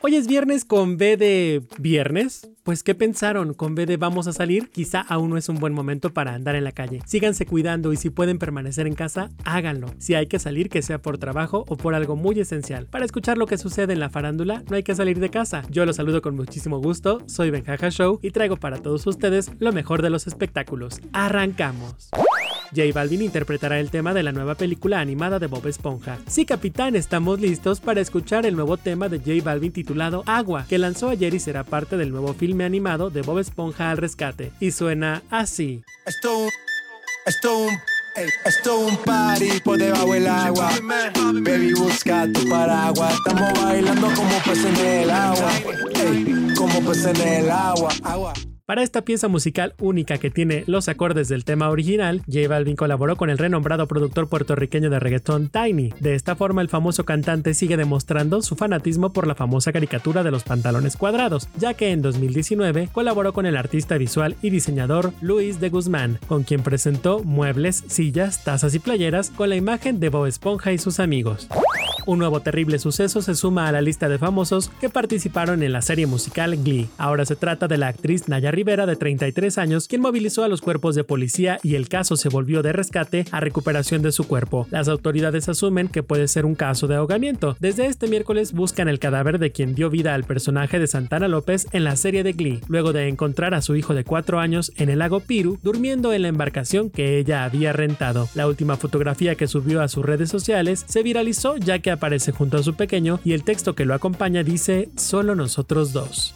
Hoy es viernes con B de viernes. Pues ¿qué pensaron? Con B de vamos a salir, quizá aún no es un buen momento para andar en la calle. Síganse cuidando y si pueden permanecer en casa, háganlo. Si hay que salir, que sea por trabajo o por algo muy esencial. Para escuchar lo que sucede en la farándula, no hay que salir de casa. Yo los saludo con muchísimo gusto, soy Benjaja Show y traigo para todos ustedes lo mejor de los espectáculos. ¡Arrancamos! J Balvin interpretará el tema de la nueva película animada de Bob Esponja. Sí, capitán, estamos listos para escuchar el nuevo tema de J Balvin titulado Agua, que lanzó ayer y será parte del nuevo filme animado de Bob Esponja al rescate. Y suena así. Esto, esto, un party por debajo del agua. Baby, busca tu paraguas. Estamos bailando como peces en el agua. como peces en el agua. Agua. Para esta pieza musical única que tiene los acordes del tema original, J Balvin colaboró con el renombrado productor puertorriqueño de reggaetón Tiny. De esta forma, el famoso cantante sigue demostrando su fanatismo por la famosa caricatura de los pantalones cuadrados, ya que en 2019 colaboró con el artista visual y diseñador Luis de Guzmán, con quien presentó muebles, sillas, tazas y playeras con la imagen de Bob Esponja y sus amigos. Un nuevo terrible suceso se suma a la lista de famosos que participaron en la serie musical Glee. Ahora se trata de la actriz Naya Rivera de 33 años, quien movilizó a los cuerpos de policía y el caso se volvió de rescate a recuperación de su cuerpo. Las autoridades asumen que puede ser un caso de ahogamiento. Desde este miércoles buscan el cadáver de quien dio vida al personaje de Santana López en la serie de Glee, luego de encontrar a su hijo de 4 años en el lago Piru durmiendo en la embarcación que ella había rentado. La última fotografía que subió a sus redes sociales se viralizó ya que aparece junto a su pequeño y el texto que lo acompaña dice solo nosotros dos.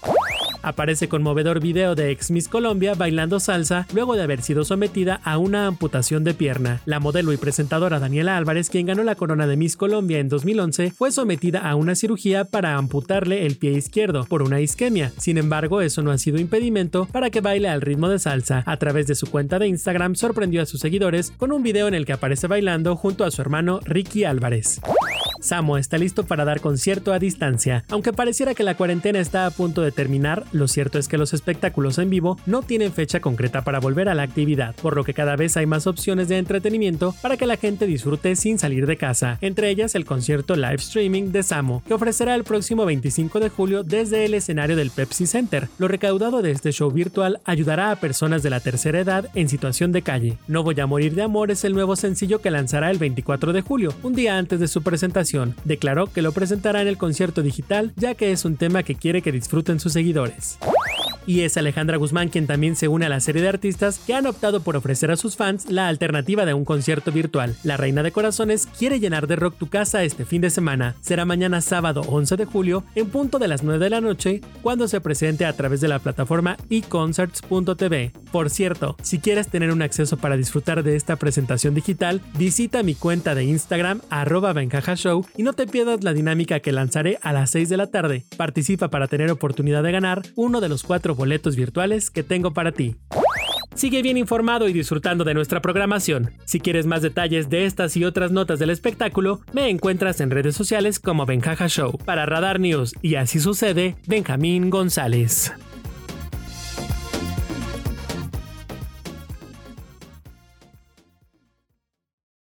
Aparece conmovedor video de ex Miss Colombia bailando salsa luego de haber sido sometida a una amputación de pierna. La modelo y presentadora Daniela Álvarez, quien ganó la corona de Miss Colombia en 2011, fue sometida a una cirugía para amputarle el pie izquierdo por una isquemia. Sin embargo, eso no ha sido impedimento para que baile al ritmo de salsa. A través de su cuenta de Instagram sorprendió a sus seguidores con un video en el que aparece bailando junto a su hermano Ricky Álvarez. Samo está listo para dar concierto a distancia. Aunque pareciera que la cuarentena está a punto de terminar, lo cierto es que los espectáculos en vivo no tienen fecha concreta para volver a la actividad, por lo que cada vez hay más opciones de entretenimiento para que la gente disfrute sin salir de casa, entre ellas el concierto live streaming de Samo, que ofrecerá el próximo 25 de julio desde el escenario del Pepsi Center. Lo recaudado de este show virtual ayudará a personas de la tercera edad en situación de calle. No voy a morir de amor es el nuevo sencillo que lanzará el 24 de julio, un día antes de su presentación Declaró que lo presentará en el concierto digital ya que es un tema que quiere que disfruten sus seguidores y es Alejandra Guzmán quien también se une a la serie de artistas que han optado por ofrecer a sus fans la alternativa de un concierto virtual. La Reina de Corazones quiere llenar de rock tu casa este fin de semana. Será mañana sábado 11 de julio en punto de las 9 de la noche cuando se presente a través de la plataforma econcerts.tv. Por cierto, si quieres tener un acceso para disfrutar de esta presentación digital, visita mi cuenta de Instagram arroba Show y no te pierdas la dinámica que lanzaré a las 6 de la tarde. Participa para tener oportunidad de ganar uno de los cuatro boletos virtuales que tengo para ti. Sigue bien informado y disfrutando de nuestra programación. Si quieres más detalles de estas y otras notas del espectáculo, me encuentras en redes sociales como Benjaja Show. Para Radar News y así sucede, Benjamín González.